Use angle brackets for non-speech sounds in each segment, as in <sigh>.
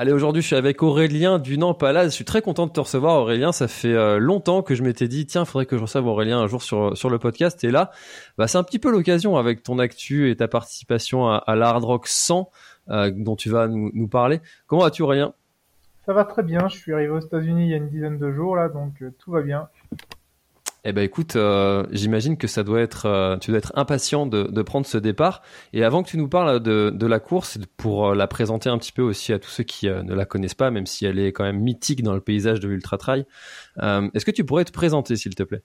Allez, aujourd'hui, je suis avec Aurélien du Palace. Je suis très content de te recevoir, Aurélien. Ça fait euh, longtemps que je m'étais dit, tiens, faudrait que je reçoive Aurélien un jour sur, le podcast. Et là, bah, c'est un petit peu l'occasion avec ton actu et ta participation à, l'Hard Rock 100 euh, dont tu vas nous, nous parler. Comment vas-tu, Aurélien? Ça va très bien. Je suis arrivé aux États-Unis il y a une dizaine de jours, là, donc euh, tout va bien. Eh ben écoute, euh, j'imagine que ça doit être, euh, tu dois être impatient de, de, prendre ce départ. Et avant que tu nous parles de, de la course, pour euh, la présenter un petit peu aussi à tous ceux qui ne la connaissent pas, même si elle est quand même mythique dans le paysage de l'ultra trail, est-ce que tu pourrais te présenter, s'il te plaît?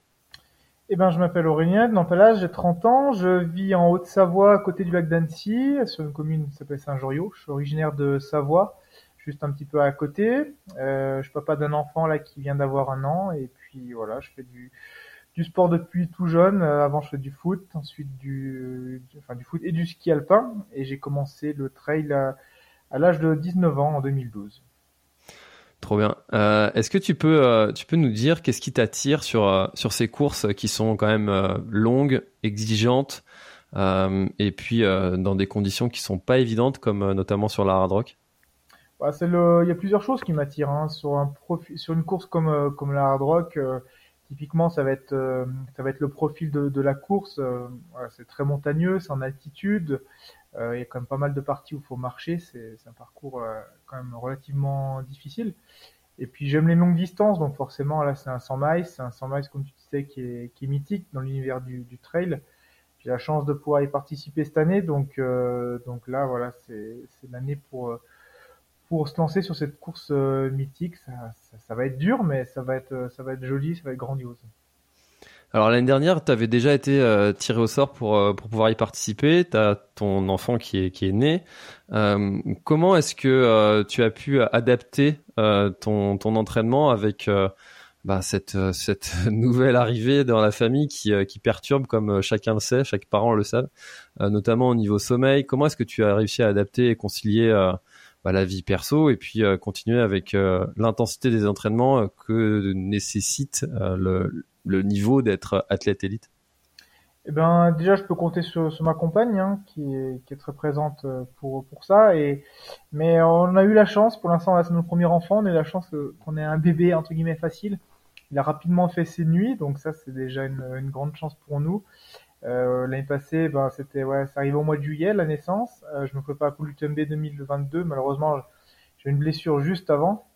Eh ben, je m'appelle Aurélien Nampalage, j'ai 30 ans, je vis en Haute-Savoie, à côté du lac d'Annecy, sur une commune qui s'appelle Saint-Joriot. Je suis originaire de Savoie, juste un petit peu à côté. je suis papa d'un enfant là qui vient d'avoir un an, et puis voilà, je fais du du sport depuis tout jeune. Euh, avant, je faisais du foot, ensuite du, enfin, du foot et du ski alpin. Et j'ai commencé le trail à, l'âge de 19 ans, en 2012. Trop bien. Euh, Est-ce que tu peux, euh, tu peux nous dire qu'est-ce qui t'attire sur, euh, sur ces courses qui sont quand même longues, exigeantes, et puis dans des conditions qui sont pas évidentes, comme notamment sur la hard rock? Bah, le... Il y a plusieurs choses qui m'attirent. Hein. Sur, un profi... sur une course comme, comme la hard rock, Typiquement, ça va être, euh, ça va être le profil de, de la course. Euh, c'est très montagneux, c'est en altitude. Euh, il y a quand même pas mal de parties où il faut marcher. C'est un parcours quand même relativement difficile. Et puis j'aime les longues distances, donc forcément là c'est un 100 miles, c'est un 100 miles comme tu disais qui est, qui est mythique dans l'univers du, du, trail. J'ai la chance de pouvoir y participer cette année, donc donc là voilà c'est l'année pour pour se lancer sur cette course euh, mythique. Ça, ça, va être dur, mais ça va être, euh, ça va être joli, ça va être grandiose. Alors l'année dernière, tu avais déjà été euh, tiré au sort pour, euh, pour pouvoir y participer. Tu as ton enfant qui est, qui est né. Euh, comment est-ce que tu as pu adapter ton, ton entraînement avec bah, cette, cette <laughs> nouvelle arrivée dans la famille qui, qui perturbe, comme chacun le sait, chaque parent le sait, notamment au niveau sommeil Comment est-ce que tu as réussi à adapter et concilier bah, la vie perso et puis euh, continuer avec euh, l'intensité des entraînements euh, que nécessite le, niveau d'être athlète élite eh ben, déjà, je peux compter sur, ma compagne, hein, qui, est, très présente pour, pour ça. Et, mais on a eu la chance, pour l'instant, c'est notre premier enfant, on a eu la chance qu'on ait un bébé, entre guillemets, facile. Il a rapidement fait ses nuits, donc ça, c'est déjà une grande chance pour nous. Euh, L'année passée, ben, c'était ouais, ça arrivait au mois de juillet la naissance. Euh, je me prépare pour l'UTMB 2022. Malheureusement, j'ai une blessure juste avant.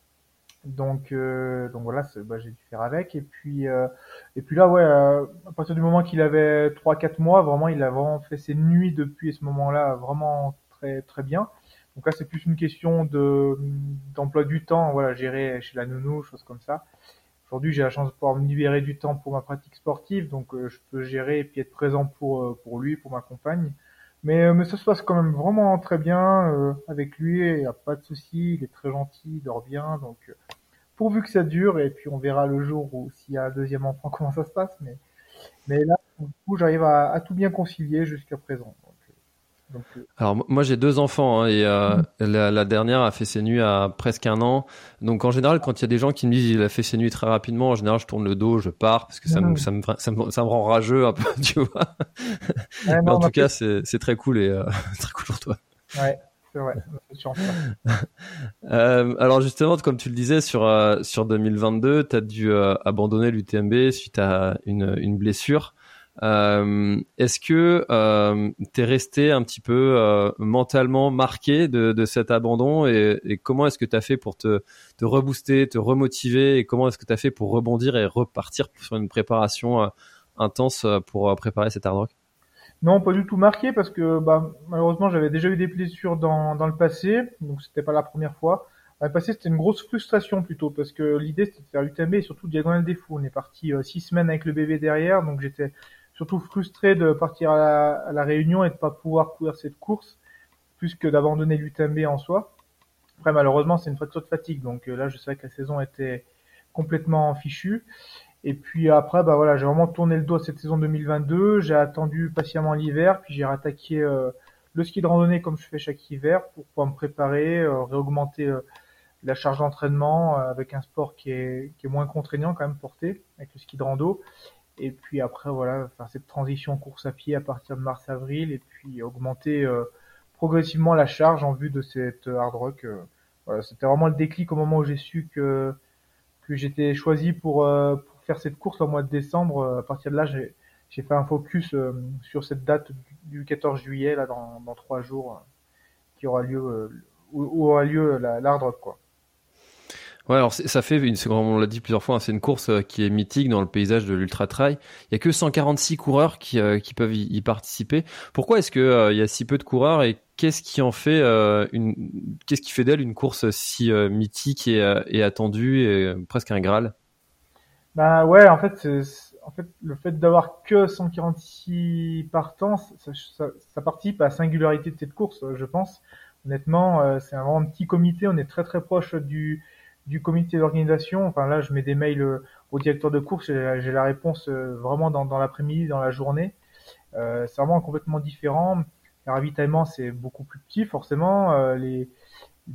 Donc, euh, donc voilà, bah, j'ai dû faire avec. Et puis, euh, et puis là, ouais, euh, à partir du moment qu'il avait 3-4 mois, vraiment, il a vraiment fait ses nuits depuis ce moment-là, vraiment très très bien. Donc là, c'est plus une question de d'emploi du temps, voilà, gérer chez la nounou, choses comme ça. Aujourd'hui, j'ai la chance de pouvoir me libérer du temps pour ma pratique sportive, donc euh, je peux gérer et puis être présent pour euh, pour lui, pour ma compagne. Mais euh, mais ça se passe quand même vraiment très bien avec lui, il n'y a pas de souci, il est très gentil, il dort bien, donc pourvu que ça dure et puis on verra le jour où s'il y a un deuxième enfant <laughs> comment ça se passe, mais mais là, du coup, j'arrive à, à tout bien concilier jusqu'à présent. Euh, Alors moi j'ai deux enfants hein, et euh, mm. la, dernière a fait ses nuits à presque un an. Donc en général quand il y a des gens qui me disent il a fait ses nuits très rapidement, en général je tourne le dos, je pars parce que ça, me, ça, me, ça, me, ça, me, rend rageux un peu, <laughs> tu vois. Mais en tout cas c'est très cool et euh, <laughs> très cool pour toi. Ouais. C'est vrai, <laughs> euh, alors justement, comme tu le disais sur sur 2022, tu as dû abandonner l'UTMB suite à une, une blessure. Euh, Est-ce que euh, tu es resté un petit peu euh, mentalement marqué de, de, cet abandon et, et comment est-ce que tu as fait pour te, te rebooster, te remotiver et comment est-ce que tu as fait pour rebondir et repartir sur une préparation intense pour préparer cet hard rock? Non, pas du tout marqué parce que bah, malheureusement j'avais déjà eu des blessures dans, dans le passé, donc c'était pas la première fois. Dans le passé c'était une grosse frustration plutôt parce que l'idée c'était de faire l'UTMB et surtout diagonale des. On est parti euh, six semaines avec le bébé derrière, donc j'étais surtout frustré de partir à la, Réunion et de pas pouvoir courir cette course plus que d'abandonner l'UTMB en soi. Après malheureusement c'est une fracture de fatigue, donc euh, là je savais que la saison était complètement fichue. Et puis après, bah voilà, j'ai vraiment tourné le dos à cette saison 2022. J'ai attendu patiemment l'hiver, puis j'ai rattaqué euh, le ski de randonnée comme je fais chaque hiver pour pouvoir me préparer, euh, réaugmenter la charge d'entraînement avec un sport qui est, qui est moins contraignant quand même porté avec le ski de rando. Et puis après, voilà, faire cette transition course à pied à partir de mars-avril et puis augmenter progressivement la charge en vue de cette hard rock. voilà, c'était vraiment le déclic au moment où j'ai su que que j'étais choisi pour, pour cette course au mois de décembre. Euh, à partir de là, j'ai fait un focus euh, sur cette date du 14 juillet, là, dans, dans trois jours, euh, qui aura lieu, où, aura lieu l'hard rock, quoi. Ouais, alors ça fait, une, on l'a dit plusieurs fois, hein, c'est une course qui est mythique dans le paysage de l'ultra trail. Il y a que 146 coureurs qui, qui peuvent y, participer. Pourquoi est-ce que il y a si peu de coureurs et qu'est-ce qui en fait une, qu'est-ce qui fait d'elle une course si mythique et, attendue et presque un graal? Bah ouais, en fait, en fait, le fait d'avoir que 146 partants, ça, participe à la singularité de cette course, je pense. Honnêtement, euh, c'est un vraiment petit comité. On est très très proche du, du comité d'organisation. Enfin là, je mets des mails euh, au directeur de course. J'ai la réponse euh, vraiment dans, l'après-midi, dans la journée. Euh, c'est vraiment complètement différent. Le ravitaillement, c'est beaucoup plus petit, forcément. les,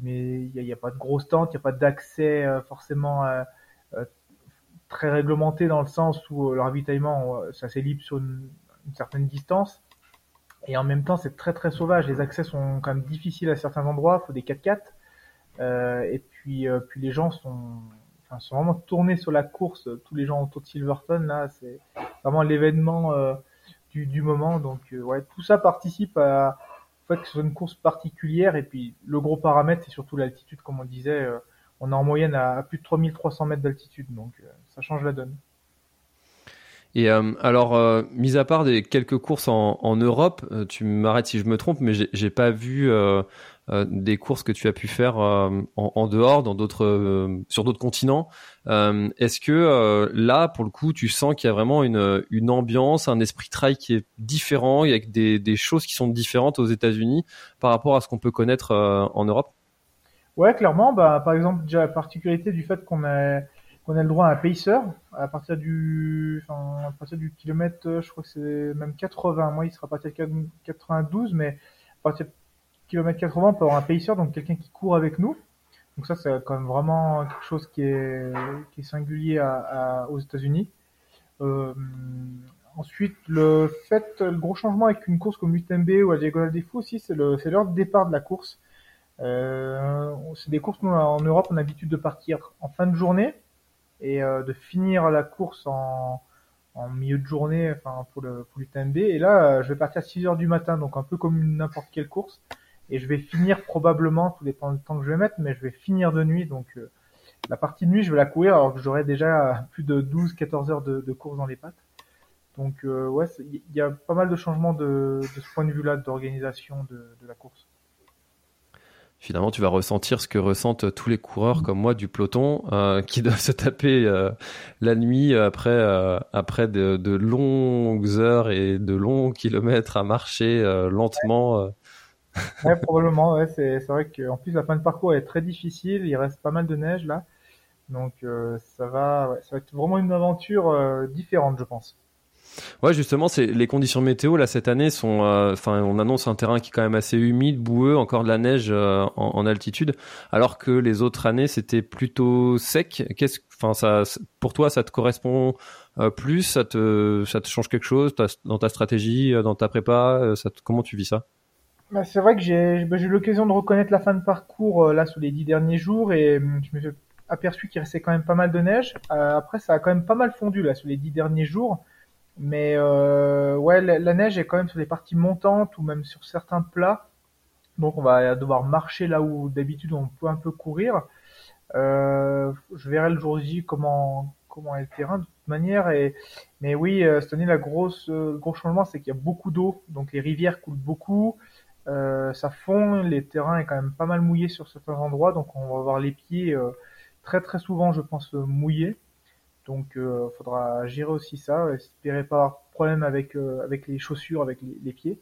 mais il n'y a, pas de grosse tente, il n'y a pas d'accès forcément très réglementé dans le sens où le ravitaillement, ça s'est sur une, certaine distance. Et en même temps, c'est très très sauvage. Les accès sont quand même difficiles à certains endroits. Il faut des 4x4. Euh, et puis, euh, puis les gens sont, vraiment tournés sur la course. Tous les gens autour de Silverton, là, c'est vraiment l'événement du, du, moment. Donc, ouais, tout ça participe à une course particulière. Et puis, le gros paramètre, c'est surtout l'altitude, comme on disait on est en moyenne à, plus de 3300 mètres d'altitude, donc euh, ça change la donne. Et euh, alors, euh, mis à part des quelques courses en, Europe, tu m'arrêtes si je me trompe, mais j'ai pas vu des courses que tu as pu faire en, dehors, dans d'autres, sur d'autres continents. Est-ce que là, pour le coup, tu sens qu'il y a vraiment une, une ambiance, un esprit trail qui est différent, il y a des, des choses qui sont différentes aux États-Unis par rapport à ce qu'on peut connaître en Europe? Ouais, clairement. Bah, par exemple, déjà la particularité du fait qu'on a qu'on a le droit à un pacer à partir du, enfin, à partir du kilomètre, je crois que c'est même 80. Moi, il sera à partir de 92, mais à partir kilomètre 80, on peut avoir un pacer, donc quelqu'un qui court avec nous. Donc ça, c'est quand même vraiment quelque chose qui est, singulier aux États-Unis. Euh, ensuite, le fait, le gros changement avec une course comme l'UTMB ou la Diagonale des Fous aussi, c'est l'heure de départ de la course. Euh, c'est des courses, nous, en Europe, on a l'habitude de partir en fin de journée et euh, de finir la course en, en milieu de journée, enfin pour le pour l'UTMB. Et là, euh, je vais partir à 6 heures du matin, donc un peu comme n'importe quelle course. Et je vais finir probablement, tout dépend du temps que je vais mettre, mais je vais finir de nuit. Donc la partie de nuit, je vais la courir alors que j'aurai déjà plus de 12-14 heures de, de, course dans les pattes. Donc ouais, il y a pas mal de changements de, de ce point de vue-là d'organisation de, de la course finalement tu vas ressentir ce que ressentent tous les coureurs comme moi du peloton euh, <laughs> qui doivent se taper euh, la nuit après euh, après de, de, longues heures et de longs kilomètres à marcher lentement. Ouais. Probablement. Ouais, c'est c'est vrai qu'en plus la fin de parcours est très difficile. Il reste pas mal de neige là, donc ça va ouais, ça va être vraiment une aventure différente, je pense. Ouais, justement, c'est les conditions météo là cette année sont, euh, enfin, on annonce un terrain qui est quand même assez humide, boueux, encore de la neige euh, en, altitude, alors que les autres années c'était plutôt sec. Qu'est-ce, enfin, ça, pour toi, ça te correspond euh, plus? Ça te, ça te change quelque chose dans ta stratégie, dans ta prépa ça comment tu vis ça? Bah, C'est vrai que j'ai, bah, j'ai eu l'occasion de reconnaître la fin de parcours là sous les dix derniers jours et hum, je me suis aperçu qu'il restait quand même pas mal de neige. après, ça a quand même pas mal fondu là sous les dix derniers jours. Mais euh, ouais, la, neige est quand même sur les parties montantes ou même sur certains plats. Donc on va devoir marcher là où d'habitude on peut un peu courir. Euh, je verrai le jour J comment est le terrain de toute manière. Mais oui, cette année le gros changement c'est qu'il y a beaucoup d'eau, donc les rivières coulent beaucoup. Ça fond, les terrains est quand même pas mal mouillé sur certains endroits, donc on va avoir les pieds très très souvent, je pense, mouillés. Donc, euh, faudra gérer aussi ça. Espérer pas avoir problème avec avec les chaussures, avec les pieds.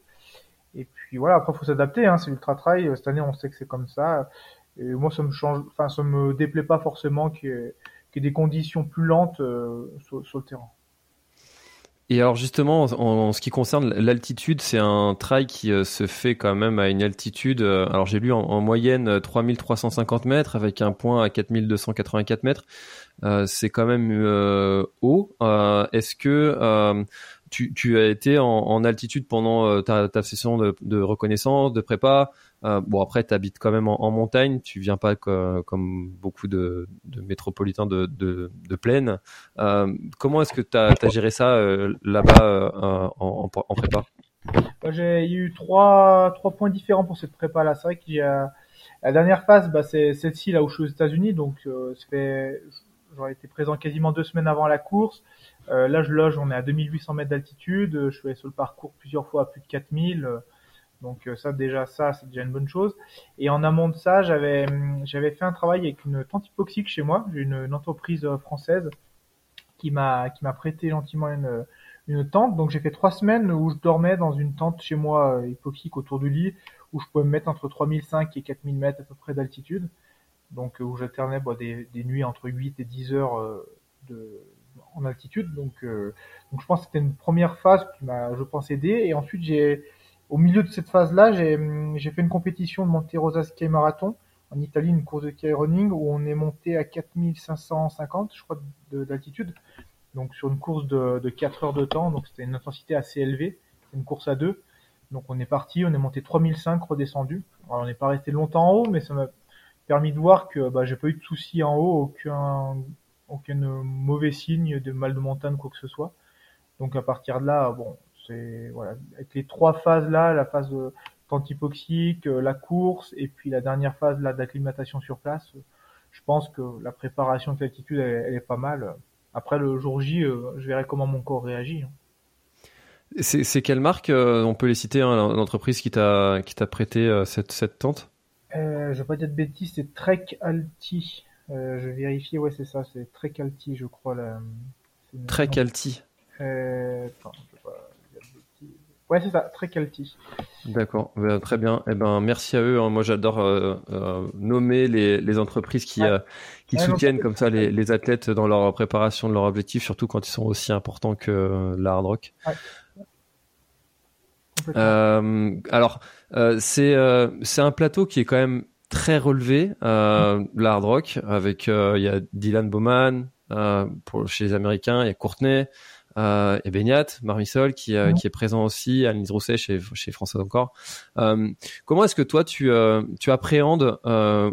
Et puis voilà, après faut s'adapter, hein, c'est ultra trail. Cette année, on sait que c'est comme ça. Et moi, ça me change, enfin, ça me déplaît pas forcément ait des conditions plus lentes euh, sur, le terrain. Et alors justement, en, ce qui concerne l'altitude, c'est un trail qui euh, se fait quand même à une altitude. Euh, alors j'ai lu en, moyenne 3350 mètres avec un point à 4284 mètres. c'est quand même haut. Est-ce que tu, as été en, altitude pendant euh, ta, session de, reconnaissance, de prépa. Euh, bon, après, tu habites quand même en, montagne. Tu viens pas comme beaucoup de, métropolitains de, plaine. Euh, comment est-ce que tu as, géré ça là-bas en, prépa? J'ai eu trois, points différents pour cette prépa-là. C'est vrai qu'il la dernière phase, bah, c'est celle-ci là où je suis aux États-Unis, donc j'aurais été présent quasiment deux semaines avant la course. Euh, là, je loge, on est à 2800 mètres d'altitude. Je suis allé sur le parcours plusieurs fois à plus de 4000. Donc euh, ça, déjà, ça, c'est déjà une bonne chose. Et en amont de ça, j'avais j'avais fait un travail avec une tente hypoxique chez moi. J'ai une, entreprise euh, française qui m'a qui m'a prêté gentiment une une tente. Donc j'ai fait trois semaines où je dormais dans une tente chez moi hypoxique autour du lit, où je pouvais me mettre entre 3005 et 4000 mètres à peu près d'altitude. Donc où j'alternais bah, des, des nuits entre 8 et 10 heures de en altitude. Donc, euh, donc je pense que c'était une première phase qui m'a, je pense, aidé. Et ensuite, j'ai, au milieu de cette phase-là, j'ai, j'ai fait une compétition de Monte Rosa Sky Marathon en Italie, une course de sky running où on est monté à 4550, je crois, d'altitude. Donc sur une course de, de 4 heures de temps, donc c'était une intensité assez élevée. C'est une course à deux. Donc on est parti, on est monté 3005 redescendu. Alors, on n'est pas resté longtemps en haut, mais ça m'a permis de voir que bah, j'ai pas eu de soucis en haut, aucun aucun mauvais signe de mal de montagne, quoi que ce soit. Donc à partir de là, bon, c'est voilà, avec les trois phases là, la phase de tente hypoxique, euh, la course et puis la dernière phase là d'acclimatation sur place, je pense que la préparation de l'altitude elle, est pas mal. Après le jour J, euh, je verrai comment mon corps réagit. Hein. C'est quelle marque euh, On peut les citer, hein, l'entreprise qui t'a prêté cette, cette tente? Euh, Je vais pas dire de bêtises, c'est Trek Alti. Euh, je vérifie, ouais, c'est ça, c'est très calti, je crois. La... Très calti. Euh, attends, je pas Ouais, c'est ça, très calti. D'accord, bah, très bien. Eh ben, merci à eux. Hein. Moi, j'adore euh, nommer les, les, entreprises qui, qui soutiennent comme ça les, les, athlètes dans leur préparation de leur objectif, surtout quand ils sont aussi importants que la hard rock. alors, c'est c'est un plateau qui est quand même très relevé, euh, l'hard rock, avec euh, il y a Dylan Bowman euh, pour chez les Américains, il y a Courtenay, euh, et Beignat, Marmisol qui, euh, qui est présent aussi, Anne Rousset chez, chez François encore. Euh, comment est-ce que toi tu, tu appréhendes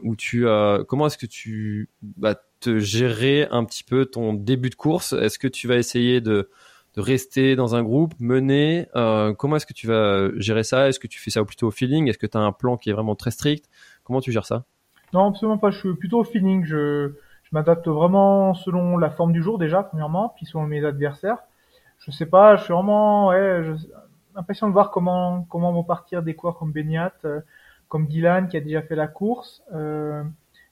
ou tu comment est-ce que tu vas te gérer un petit peu ton début de course? Est-ce que tu vas essayer de de rester dans un groupe, mener Comment est-ce que tu vas gérer ça? Est-ce que tu fais ça plutôt au feeling? Est-ce que tu as un plan qui est vraiment très strict? Comment tu gères ça? Non, absolument pas. Je suis plutôt au feeling. Je, je m'adapte vraiment selon la forme du jour déjà, premièrement, puis selon mes adversaires. Je sais pas, je suis vraiment ouais, je, impatient de voir comment comment vont partir des coureurs comme Beniat, euh, comme Dylan qui a déjà fait la course, euh,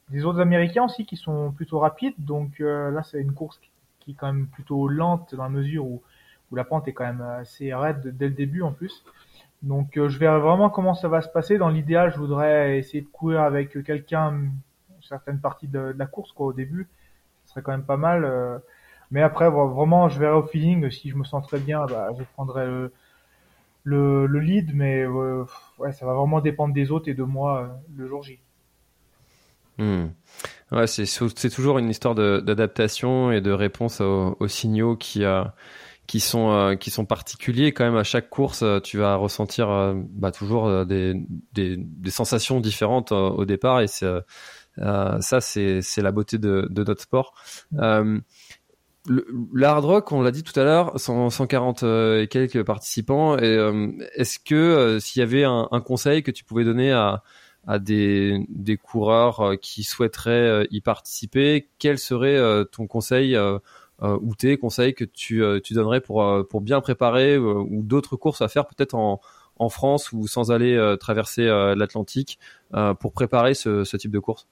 des autres Américains aussi qui sont plutôt rapides. Donc euh, là, c'est une course qui, est quand même plutôt lente dans la mesure où où la pente est quand même assez raide dès le début en plus. Donc euh, je verrai vraiment comment ça va se passer. Dans l'idéal, je voudrais essayer de courir avec quelqu'un certaines parties de, la course quoi au début. Ce serait quand même pas mal. Euh. mais après, vraiment, je verrai au feeling. Si je me sens très bien, bah, je prendrai le, le, lead. Mais euh, ouais, ça va vraiment dépendre des autres et de moi le jour J. Hmm. Ouais, c'est toujours une histoire d'adaptation et de réponse aux, aux signaux qui a qui sont euh, qui sont particuliers. Quand même à chaque course euh, tu vas ressentir euh, bah, toujours des, des, des sensations différentes au départ. Et c'est ça c'est c'est la beauté de, de notre sport. Euh, le, hard rock, on l'a dit tout à l'heure, 140 et quelques participants. Et est-ce que s'il y avait un, un, conseil que tu pouvais donner à, à des, des coureurs qui souhaiteraient y participer, quel serait ton conseil ou tes conseils que tu, tu donnerais pour, pour bien préparer ou d'autres courses à faire peut-être en, en France ou sans aller traverser l'Atlantique pour préparer ce, type de course?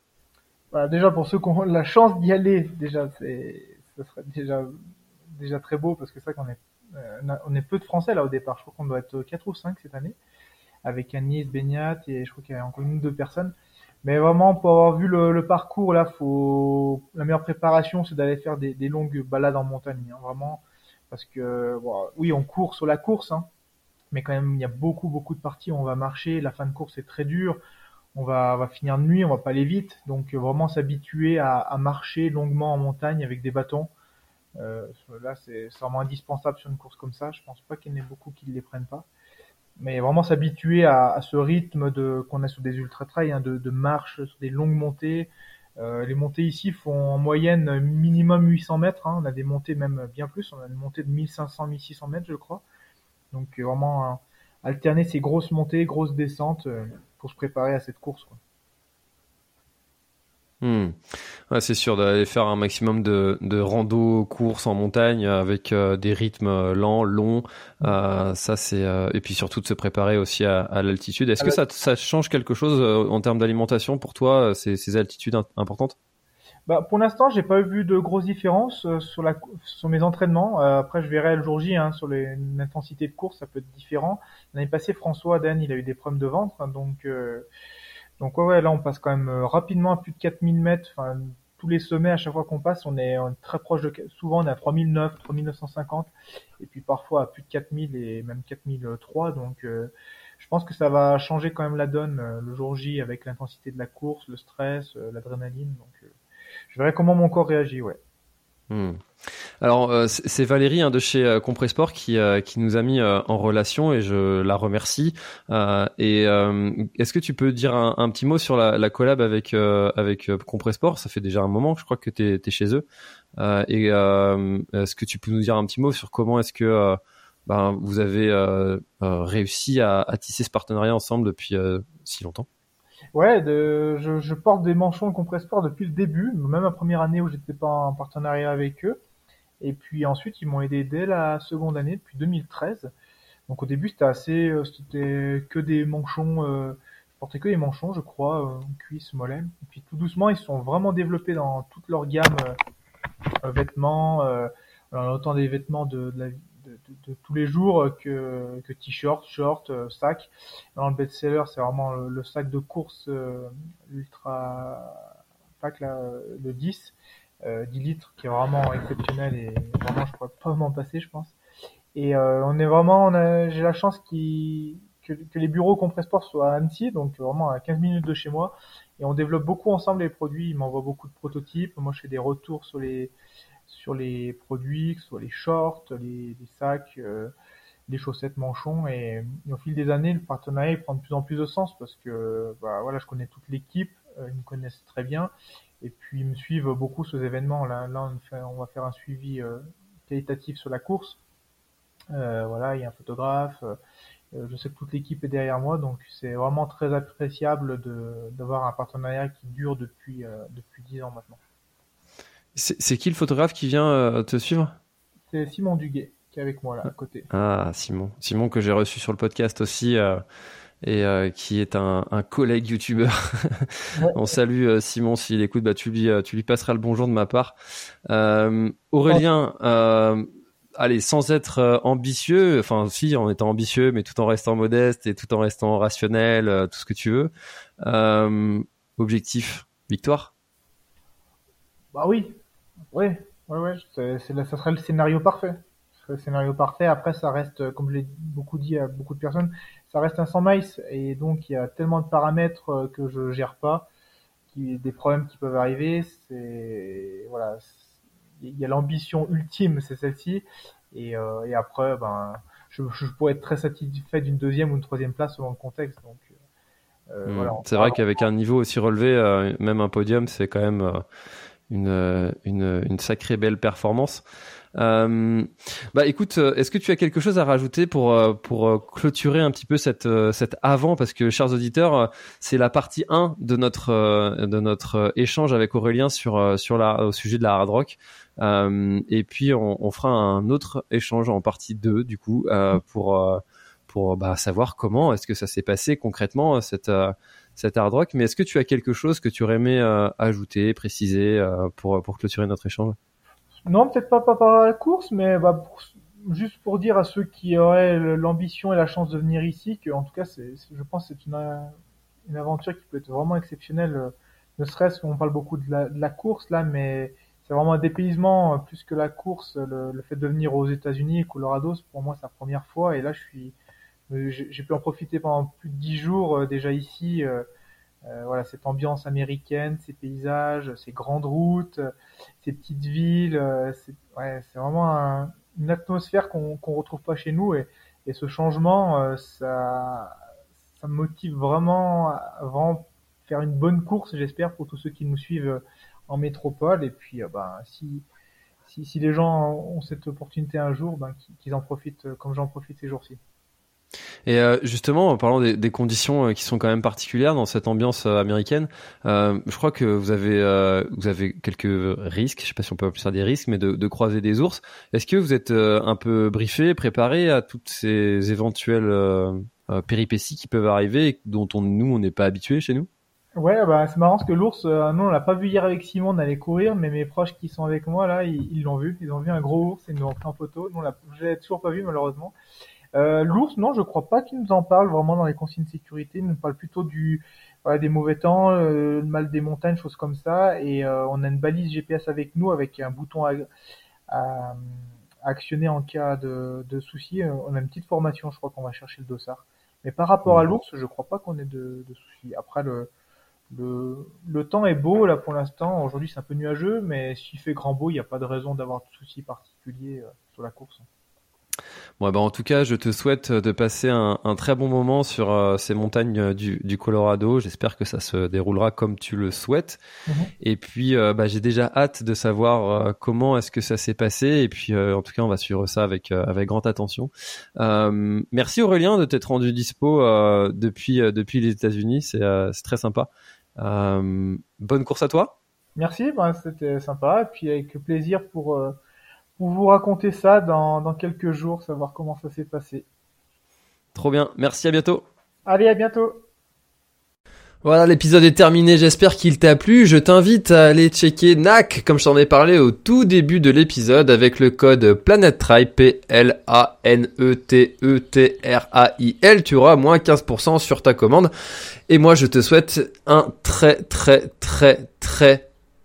Bah, Déjà pour ceux qui ont la chance d'y aller, déjà c'est ce serait déjà déjà très beau parce que c'est vrai qu'on est on est peu de Français là au départ. Je crois qu'on doit être 4 ou 5 cette année avec Agnès Beignat et je crois qu'il y a encore une ou deux personnes. Mais vraiment, pour avoir vu le, parcours, là, faut la meilleure préparation, c'est d'aller faire des, longues balades en montagne, hein, vraiment, parce que oui, on court sur la course, hein, mais quand même, il y a beaucoup, beaucoup de parties où on va marcher. La fin de course est très dure. On va, va finir de nuit, on va pas aller vite, donc vraiment s'habituer à, marcher longuement en montagne avec des bâtons. Euh, là, c'est vraiment indispensable sur une course comme ça. Je pense pas qu'il y en ait beaucoup qui ne les prennent pas mais vraiment s'habituer à, ce rythme de qu'on a sur des ultra trails, hein, de, de marche sur des longues montées. Euh, les montées ici font en moyenne minimum 800 mètres. Hein. On a des montées même bien plus. On a une montée de 1500-1600 mètres, je crois. Donc vraiment alterner ces grosses montées, grosses descentes euh, pour se préparer à cette course. Hmm. Ouais, c'est sûr d'aller faire un maximum de, de rando, courses en montagne avec euh, des rythmes euh, lents, longs. Euh, ça c'est euh, et puis surtout de se préparer aussi à, à l'altitude. Est-ce que ça, ça change quelque chose en termes d'alimentation pour toi ces, ces altitudes importantes? Bah, pour l'instant, j'ai pas vu de grosses différences sur la sur mes entraînements. après, je verrai le jour J hein, sur l'intensité de course, ça peut être différent. L'année passée, François Dan, il a eu des problèmes de ventre, hein, donc donc ouais, ouais, là on passe quand même euh, rapidement à plus de 4000 mètres. Enfin, tous les sommets, à chaque fois qu'on passe, on est, très proche de, souvent on est à 3009, 3950, et puis parfois à plus de 4000 et même 4003. Donc euh, je pense que ça va changer quand même la donne euh, le jour J avec l'intensité de la course, le stress, l'adrénaline. Donc je verrai comment mon corps réagit, ouais. Hmm. Alors euh, c'est Valérie hein, de chez euh, Compressport qui euh, qui nous a mis en relation et je la remercie. et est-ce que tu peux dire un, petit mot sur la, collab avec avec Compressport Ça fait déjà un moment, je crois que tu es, chez eux. et est-ce que tu peux nous dire un petit mot sur comment est-ce que ben, vous avez réussi à, à, tisser ce partenariat ensemble depuis si longtemps? Ouais, de, je, je, porte des manchons de depuis le début, même la première année où j'étais pas en partenariat avec eux. Et puis ensuite, ils m'ont aidé dès la seconde année, depuis 2013. Donc au début, c'était assez, euh, c'était que des manchons, euh, je portais que des manchons, je crois, euh, cuisse, mollet. Et puis tout doucement, ils sont vraiment développés dans toute leur gamme euh, vêtements, euh, autant des vêtements de, de la de, tous les jours que, que t-shirt, short, euh, sac. Dans le best-seller, c'est vraiment le, sac de course euh, ultra pack là, le 10, 10 euh, litres, qui est vraiment exceptionnel et vraiment je pourrais pas m'en passer, je pense. Et on est vraiment, j'ai la chance qui que, que, les bureaux Compressport soient à Annecy, donc vraiment à 15 minutes de chez moi. Et on développe beaucoup ensemble les produits. Ils m'envoient beaucoup de prototypes. Moi, je fais des retours sur les, sur les produits, que ce soit les shorts, les, sacs, euh, les chaussettes manchons. Et, au fil des années, le partenariat prend de plus en plus de sens parce que bah, voilà, je connais toute l'équipe, euh, ils me connaissent très bien. Et puis ils me suivent beaucoup sur ces événements. Là, on, on va faire un suivi euh, qualitatif sur la course. voilà, il y a un photographe. je sais que toute l'équipe est derrière moi, donc c'est vraiment très appréciable d'avoir un partenariat qui dure depuis depuis dix ans maintenant. C'est qui le photographe qui vient euh, te suivre? C'est Simon Duguet qui est avec moi là à côté. Ah Simon, Simon que j'ai reçu sur le podcast aussi euh, et euh, qui est un, un collègue youtubeur. <laughs> On salue Simon s'il écoute, bah tu lui tu lui passeras le bonjour de ma part. Aurélien, allez sans être ambitieux, enfin si en étant ambitieux mais tout en restant modeste et tout en restant rationnel, tout ce que tu veux. objectif victoire? Bah oui, oui, ouais, ouais, c'est, ça serait le scénario parfait. Ce serait le scénario parfait. Après, ça reste, comme je l'ai beaucoup dit à beaucoup de personnes, ça reste un 100 miles et donc il y a tellement de paramètres euh, que je gère pas, qui, des problèmes qui peuvent arriver. C'est voilà, il y a l'ambition ultime, c'est celle-ci, et, euh, et après, ben, je, je, pourrais être très satisfait d'une deuxième ou une troisième place selon le contexte. Donc, euh, hmm. voilà, c'est vrai qu'avec un niveau aussi relevé, euh, même un podium, c'est quand même une, une, une, sacrée belle performance. Euh, bah écoute, euh, est-ce que tu as quelque chose à rajouter pour euh, pour clôturer un petit peu cette cette avant? Parce que chers auditeurs, c'est la partie 1 de notre de notre échange avec Aurélien sur sur la au sujet de la hard rock. et puis on, on, fera un autre échange en partie 2 du coup pour pour bah, savoir comment est-ce que ça s'est passé concrètement cette cette hard rock. Mais est-ce que tu as quelque chose que tu aurais aimé ajouter, préciser pour pour clôturer notre échange? Non, peut-être pas, par la course, mais bah, juste pour dire à ceux qui auraient l'ambition et la chance de venir ici, que en tout cas, c'est, je pense, que c'est une, une aventure qui peut être vraiment exceptionnelle. Euh, ne serait-ce qu'on parle beaucoup de la, la, course là, mais c'est vraiment un dépaysement euh, plus que la course. Le, le fait de venir aux États-Unis, Colorado, c'est pour moi sa première fois, et là, je suis, euh, j'ai pu en profiter pendant plus de dix jours déjà ici. Euh, voilà, cette ambiance américaine, ces paysages, ces grandes routes, ces petites villes, euh, c'est ouais, vraiment une atmosphère qu'on qu'on retrouve pas chez nous et, et ce changement, euh, ça, ça me motive vraiment à vraiment faire une bonne course, j'espère, pour tous ceux qui nous suivent en métropole. Et puis, ben, si, si, si les gens ont cette opportunité un jour, ben, qu'ils en profitent comme j'en profite ces jours-ci. Et euh, justement, en parlant des, conditions euh, qui sont quand même particulières dans cette ambiance euh, américaine, je crois que vous avez vous avez quelques risques. Je sais pas si on peut appeler ça des risques, mais de, de croiser des ours. Est-ce que vous êtes un peu briefé, préparé à toutes ces éventuelles péripéties qui peuvent arriver et dont on, nous on n'est pas habitué chez nous? Ouais, bah c'est marrant parce que l'ours, nous on l'a pas vu hier avec Simon, on allait courir, mais mes proches qui sont avec moi là, ils l'ont vu, ils ont vu un gros ours ils nous ont pris en photo. Nous on l'a, toujours pas vu malheureusement. Euh, L'ours, non, je crois pas qu'il nous en parle vraiment dans les consignes de sécurité. Il nous parle plutôt du voilà, des mauvais temps, euh, le mal des montagnes, choses comme ça. Et euh, on a une balise GPS avec nous, avec un bouton à, à, actionner en cas de, de soucis. On a une petite formation, je crois qu'on va chercher le dossard. Mais par rapport à l'ours, je crois pas qu'on ait de, de, soucis. Après, le, le, le temps est beau là pour l'instant. Aujourd'hui, c'est un peu nuageux, mais s'il fait grand beau, il n'y a pas de raison d'avoir de soucis particuliers euh, sur la course. Bon, bah, en tout cas, je te souhaite de passer un, un très bon moment sur euh, ces montagnes euh, du, du Colorado. J'espère que ça se déroulera comme tu le souhaites. Mhm. Et puis, euh, bah, j'ai déjà hâte de savoir comment est-ce que ça s'est passé. Et puis, en tout cas, on va suivre ça avec avec grande attention. merci Aurélien de t'être rendu dispo depuis depuis les États-Unis. C'est c'est très sympa. bonne course à toi. Merci, bah, c'était sympa. Et puis avec plaisir pour pour vous raconter ça dans, dans quelques jours, savoir comment ça s'est passé. Trop bien, merci, à bientôt. Allez, à bientôt. Voilà, l'épisode est terminé, j'espère qu'il t'a plu. Je t'invite à aller checker NAC, comme je t'en ai parlé au tout début de l'épisode, avec le code PlanetTrail, P-L-A-N-E-T-E-T-R-A-I-L. Tu auras moins 15% sur ta commande. Et moi, je te souhaite un très, très, très, très,